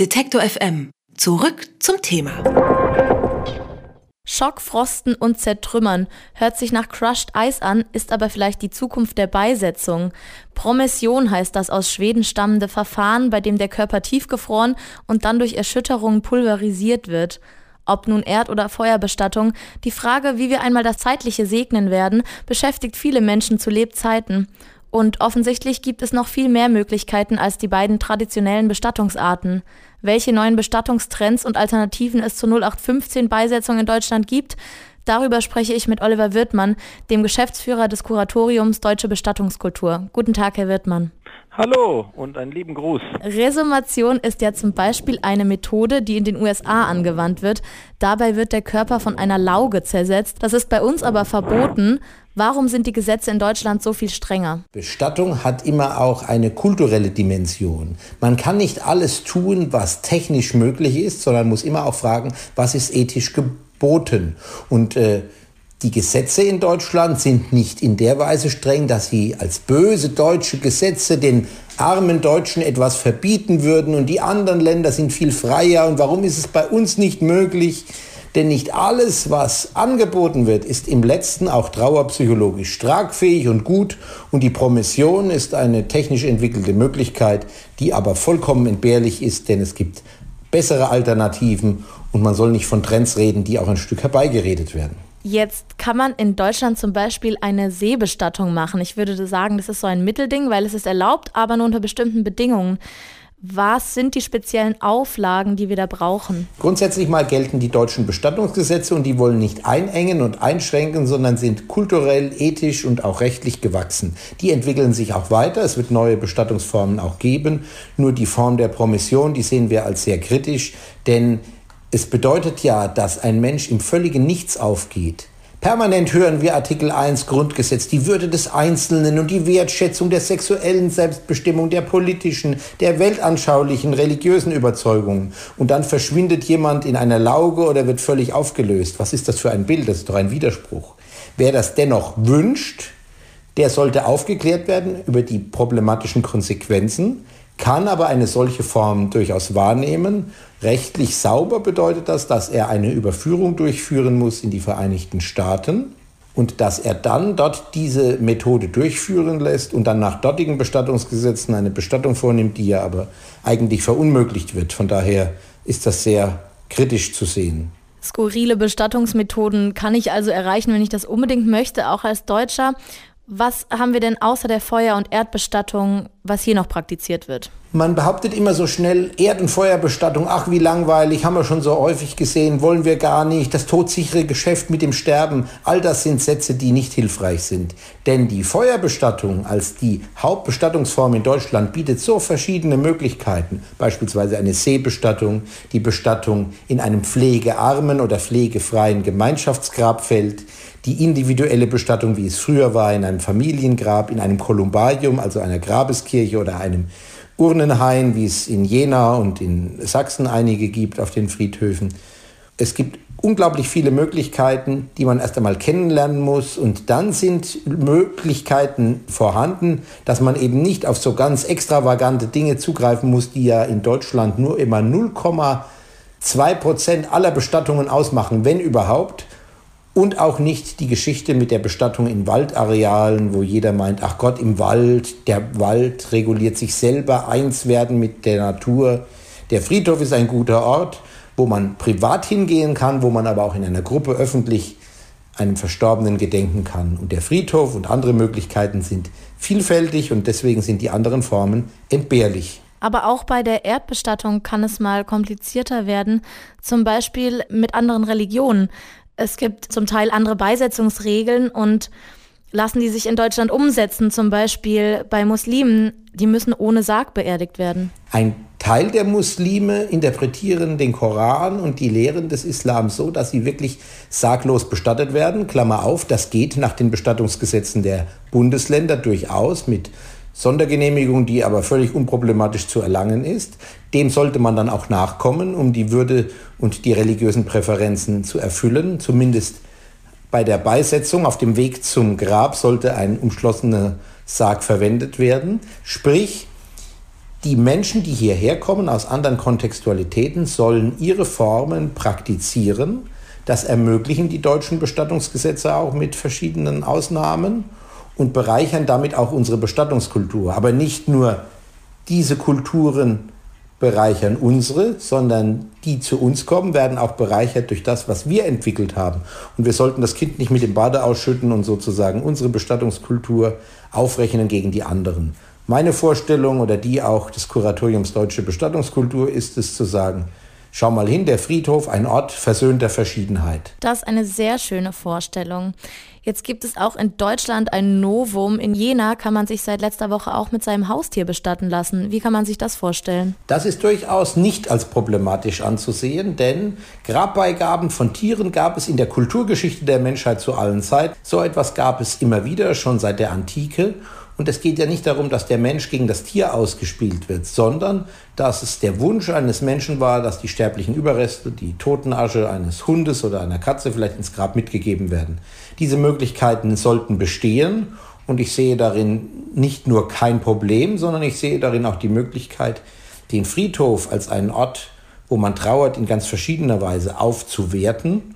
Detektor FM. Zurück zum Thema. Schockfrosten und Zertrümmern hört sich nach Crushed Ice an, ist aber vielleicht die Zukunft der Beisetzung. Promession heißt das aus Schweden stammende Verfahren, bei dem der Körper tiefgefroren und dann durch Erschütterungen pulverisiert wird. Ob nun Erd- oder Feuerbestattung, die Frage, wie wir einmal das Zeitliche segnen werden, beschäftigt viele Menschen zu Lebzeiten. Und offensichtlich gibt es noch viel mehr Möglichkeiten als die beiden traditionellen Bestattungsarten. Welche neuen Bestattungstrends und Alternativen es zur 0815 Beisetzung in Deutschland gibt, Darüber spreche ich mit Oliver Wirtmann, dem Geschäftsführer des Kuratoriums Deutsche Bestattungskultur. Guten Tag, Herr Wirtmann. Hallo und einen lieben Gruß. Resumation ist ja zum Beispiel eine Methode, die in den USA angewandt wird. Dabei wird der Körper von einer Lauge zersetzt. Das ist bei uns aber verboten. Warum sind die Gesetze in Deutschland so viel strenger? Bestattung hat immer auch eine kulturelle Dimension. Man kann nicht alles tun, was technisch möglich ist, sondern muss immer auch fragen, was ist ethisch geboten. Und äh, die Gesetze in Deutschland sind nicht in der Weise streng, dass sie als böse deutsche Gesetze den armen Deutschen etwas verbieten würden und die anderen Länder sind viel freier. Und warum ist es bei uns nicht möglich? Denn nicht alles, was angeboten wird, ist im letzten auch trauerpsychologisch tragfähig und gut. Und die Promission ist eine technisch entwickelte Möglichkeit, die aber vollkommen entbehrlich ist, denn es gibt bessere Alternativen und man soll nicht von Trends reden, die auch ein Stück herbeigeredet werden. Jetzt kann man in Deutschland zum Beispiel eine Seebestattung machen. Ich würde sagen, das ist so ein Mittelding, weil es ist erlaubt, aber nur unter bestimmten Bedingungen. Was sind die speziellen Auflagen, die wir da brauchen? Grundsätzlich mal gelten die deutschen Bestattungsgesetze und die wollen nicht einengen und einschränken, sondern sind kulturell, ethisch und auch rechtlich gewachsen. Die entwickeln sich auch weiter. Es wird neue Bestattungsformen auch geben. Nur die Form der Promission, die sehen wir als sehr kritisch, denn es bedeutet ja, dass ein Mensch im völligen Nichts aufgeht. Permanent hören wir Artikel 1 Grundgesetz, die Würde des Einzelnen und die Wertschätzung der sexuellen Selbstbestimmung, der politischen, der weltanschaulichen, religiösen Überzeugungen. Und dann verschwindet jemand in einer Lauge oder wird völlig aufgelöst. Was ist das für ein Bild? Das ist doch ein Widerspruch. Wer das dennoch wünscht, der sollte aufgeklärt werden über die problematischen Konsequenzen kann aber eine solche Form durchaus wahrnehmen. Rechtlich sauber bedeutet das, dass er eine Überführung durchführen muss in die Vereinigten Staaten und dass er dann dort diese Methode durchführen lässt und dann nach dortigen Bestattungsgesetzen eine Bestattung vornimmt, die ja aber eigentlich verunmöglicht wird. Von daher ist das sehr kritisch zu sehen. Skurrile Bestattungsmethoden kann ich also erreichen, wenn ich das unbedingt möchte, auch als Deutscher. Was haben wir denn außer der Feuer- und Erdbestattung, was hier noch praktiziert wird? Man behauptet immer so schnell Erd- und Feuerbestattung, ach wie langweilig, haben wir schon so häufig gesehen, wollen wir gar nicht, das todsichere Geschäft mit dem Sterben, all das sind Sätze, die nicht hilfreich sind. Denn die Feuerbestattung als die Hauptbestattungsform in Deutschland bietet so verschiedene Möglichkeiten, beispielsweise eine Seebestattung, die Bestattung in einem pflegearmen oder pflegefreien Gemeinschaftsgrabfeld, die individuelle Bestattung, wie es früher war, in einem Familiengrab, in einem Kolumbarium, also einer Grabeskirche oder einem Urnenhain, wie es in Jena und in Sachsen einige gibt auf den Friedhöfen. Es gibt unglaublich viele Möglichkeiten, die man erst einmal kennenlernen muss. Und dann sind Möglichkeiten vorhanden, dass man eben nicht auf so ganz extravagante Dinge zugreifen muss, die ja in Deutschland nur immer 0,2 Prozent aller Bestattungen ausmachen, wenn überhaupt und auch nicht die Geschichte mit der Bestattung in Waldarealen, wo jeder meint, ach Gott, im Wald, der Wald reguliert sich selber, eins werden mit der Natur. Der Friedhof ist ein guter Ort, wo man privat hingehen kann, wo man aber auch in einer Gruppe öffentlich einem Verstorbenen gedenken kann. Und der Friedhof und andere Möglichkeiten sind vielfältig und deswegen sind die anderen Formen entbehrlich. Aber auch bei der Erdbestattung kann es mal komplizierter werden, zum Beispiel mit anderen Religionen. Es gibt zum Teil andere Beisetzungsregeln und lassen die sich in Deutschland umsetzen, zum Beispiel bei Muslimen, die müssen ohne Sarg beerdigt werden. Ein Teil der Muslime interpretieren den Koran und die Lehren des Islams so, dass sie wirklich sarglos bestattet werden. Klammer auf, das geht nach den Bestattungsgesetzen der Bundesländer durchaus mit Sondergenehmigung, die aber völlig unproblematisch zu erlangen ist. Dem sollte man dann auch nachkommen, um die Würde und die religiösen Präferenzen zu erfüllen. Zumindest bei der Beisetzung auf dem Weg zum Grab sollte ein umschlossener Sarg verwendet werden. Sprich, Die Menschen, die hierher kommen aus anderen Kontextualitäten, sollen ihre Formen praktizieren. Das ermöglichen die deutschen Bestattungsgesetze auch mit verschiedenen Ausnahmen und bereichern damit auch unsere Bestattungskultur. Aber nicht nur diese Kulturen bereichern unsere, sondern die zu uns kommen, werden auch bereichert durch das, was wir entwickelt haben. Und wir sollten das Kind nicht mit dem Bade ausschütten und sozusagen unsere Bestattungskultur aufrechnen gegen die anderen. Meine Vorstellung oder die auch des Kuratoriums Deutsche Bestattungskultur ist es zu sagen, Schau mal hin, der Friedhof, ein Ort versöhnter Verschiedenheit. Das ist eine sehr schöne Vorstellung. Jetzt gibt es auch in Deutschland ein Novum. In Jena kann man sich seit letzter Woche auch mit seinem Haustier bestatten lassen. Wie kann man sich das vorstellen? Das ist durchaus nicht als problematisch anzusehen, denn Grabbeigaben von Tieren gab es in der Kulturgeschichte der Menschheit zu allen Zeiten. So etwas gab es immer wieder, schon seit der Antike. Und es geht ja nicht darum, dass der Mensch gegen das Tier ausgespielt wird, sondern dass es der Wunsch eines Menschen war, dass die sterblichen Überreste, die Totenasche eines Hundes oder einer Katze vielleicht ins Grab mitgegeben werden. Diese Möglichkeiten sollten bestehen und ich sehe darin nicht nur kein Problem, sondern ich sehe darin auch die Möglichkeit, den Friedhof als einen Ort, wo man trauert, in ganz verschiedener Weise aufzuwerten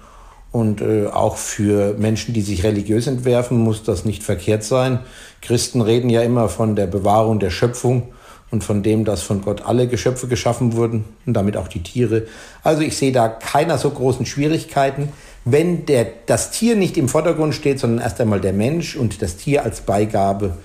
und äh, auch für Menschen, die sich religiös entwerfen, muss das nicht verkehrt sein. Christen reden ja immer von der Bewahrung der Schöpfung und von dem, dass von Gott alle Geschöpfe geschaffen wurden und damit auch die Tiere. Also ich sehe da keiner so großen Schwierigkeiten, wenn der, das Tier nicht im Vordergrund steht, sondern erst einmal der Mensch und das Tier als Beigabe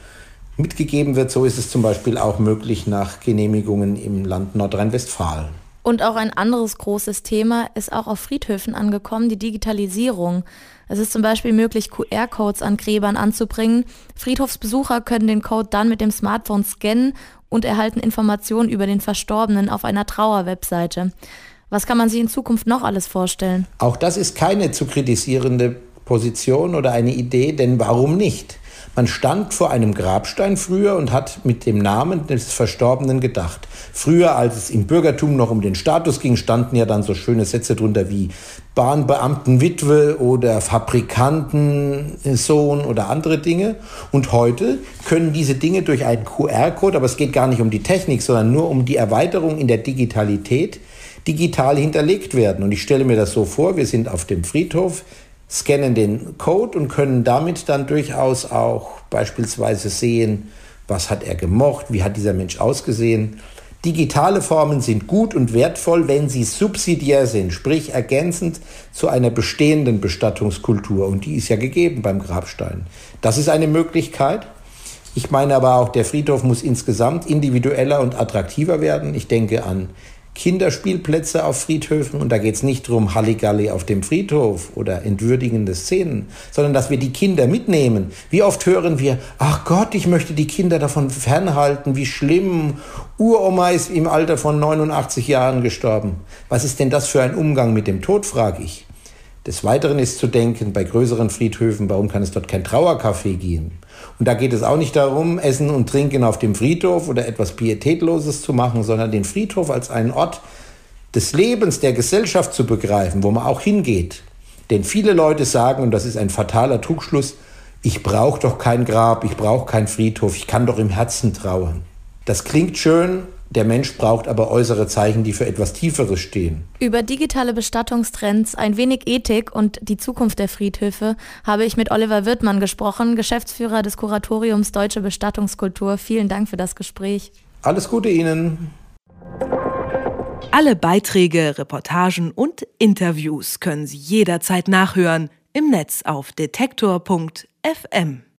mitgegeben wird. So ist es zum Beispiel auch möglich nach Genehmigungen im Land Nordrhein-Westfalen. Und auch ein anderes großes Thema ist auch auf Friedhöfen angekommen, die Digitalisierung. Es ist zum Beispiel möglich, QR-Codes an Gräbern anzubringen. Friedhofsbesucher können den Code dann mit dem Smartphone scannen und erhalten Informationen über den Verstorbenen auf einer Trauerwebseite. Was kann man sich in Zukunft noch alles vorstellen? Auch das ist keine zu kritisierende Position oder eine Idee, denn warum nicht? Man stand vor einem Grabstein früher und hat mit dem Namen des Verstorbenen gedacht. Früher, als es im Bürgertum noch um den Status ging, standen ja dann so schöne Sätze drunter wie Bahnbeamtenwitwe oder Fabrikantensohn oder andere Dinge. Und heute können diese Dinge durch einen QR-Code, aber es geht gar nicht um die Technik, sondern nur um die Erweiterung in der Digitalität, digital hinterlegt werden. Und ich stelle mir das so vor, wir sind auf dem Friedhof, scannen den Code und können damit dann durchaus auch beispielsweise sehen, was hat er gemocht, wie hat dieser Mensch ausgesehen. Digitale Formen sind gut und wertvoll, wenn sie subsidiär sind, sprich ergänzend zu einer bestehenden Bestattungskultur. Und die ist ja gegeben beim Grabstein. Das ist eine Möglichkeit. Ich meine aber auch, der Friedhof muss insgesamt individueller und attraktiver werden. Ich denke an Kinderspielplätze auf Friedhöfen und da geht es nicht darum, Halligalli auf dem Friedhof oder entwürdigende Szenen, sondern dass wir die Kinder mitnehmen. Wie oft hören wir, ach Gott, ich möchte die Kinder davon fernhalten, wie schlimm, Uroma ist im Alter von 89 Jahren gestorben. Was ist denn das für ein Umgang mit dem Tod, frage ich. Des Weiteren ist zu denken, bei größeren Friedhöfen, warum kann es dort kein Trauercafé geben? Und da geht es auch nicht darum, Essen und Trinken auf dem Friedhof oder etwas Pietätloses zu machen, sondern den Friedhof als einen Ort des Lebens, der Gesellschaft zu begreifen, wo man auch hingeht. Denn viele Leute sagen, und das ist ein fataler Trugschluss, ich brauche doch kein Grab, ich brauche keinen Friedhof, ich kann doch im Herzen trauern. Das klingt schön, der Mensch braucht aber äußere Zeichen, die für etwas Tieferes stehen. Über digitale Bestattungstrends, ein wenig Ethik und die Zukunft der Friedhöfe habe ich mit Oliver Wirtmann gesprochen, Geschäftsführer des Kuratoriums Deutsche Bestattungskultur. Vielen Dank für das Gespräch. Alles Gute Ihnen. Alle Beiträge, Reportagen und Interviews können Sie jederzeit nachhören im Netz auf detektor.fm.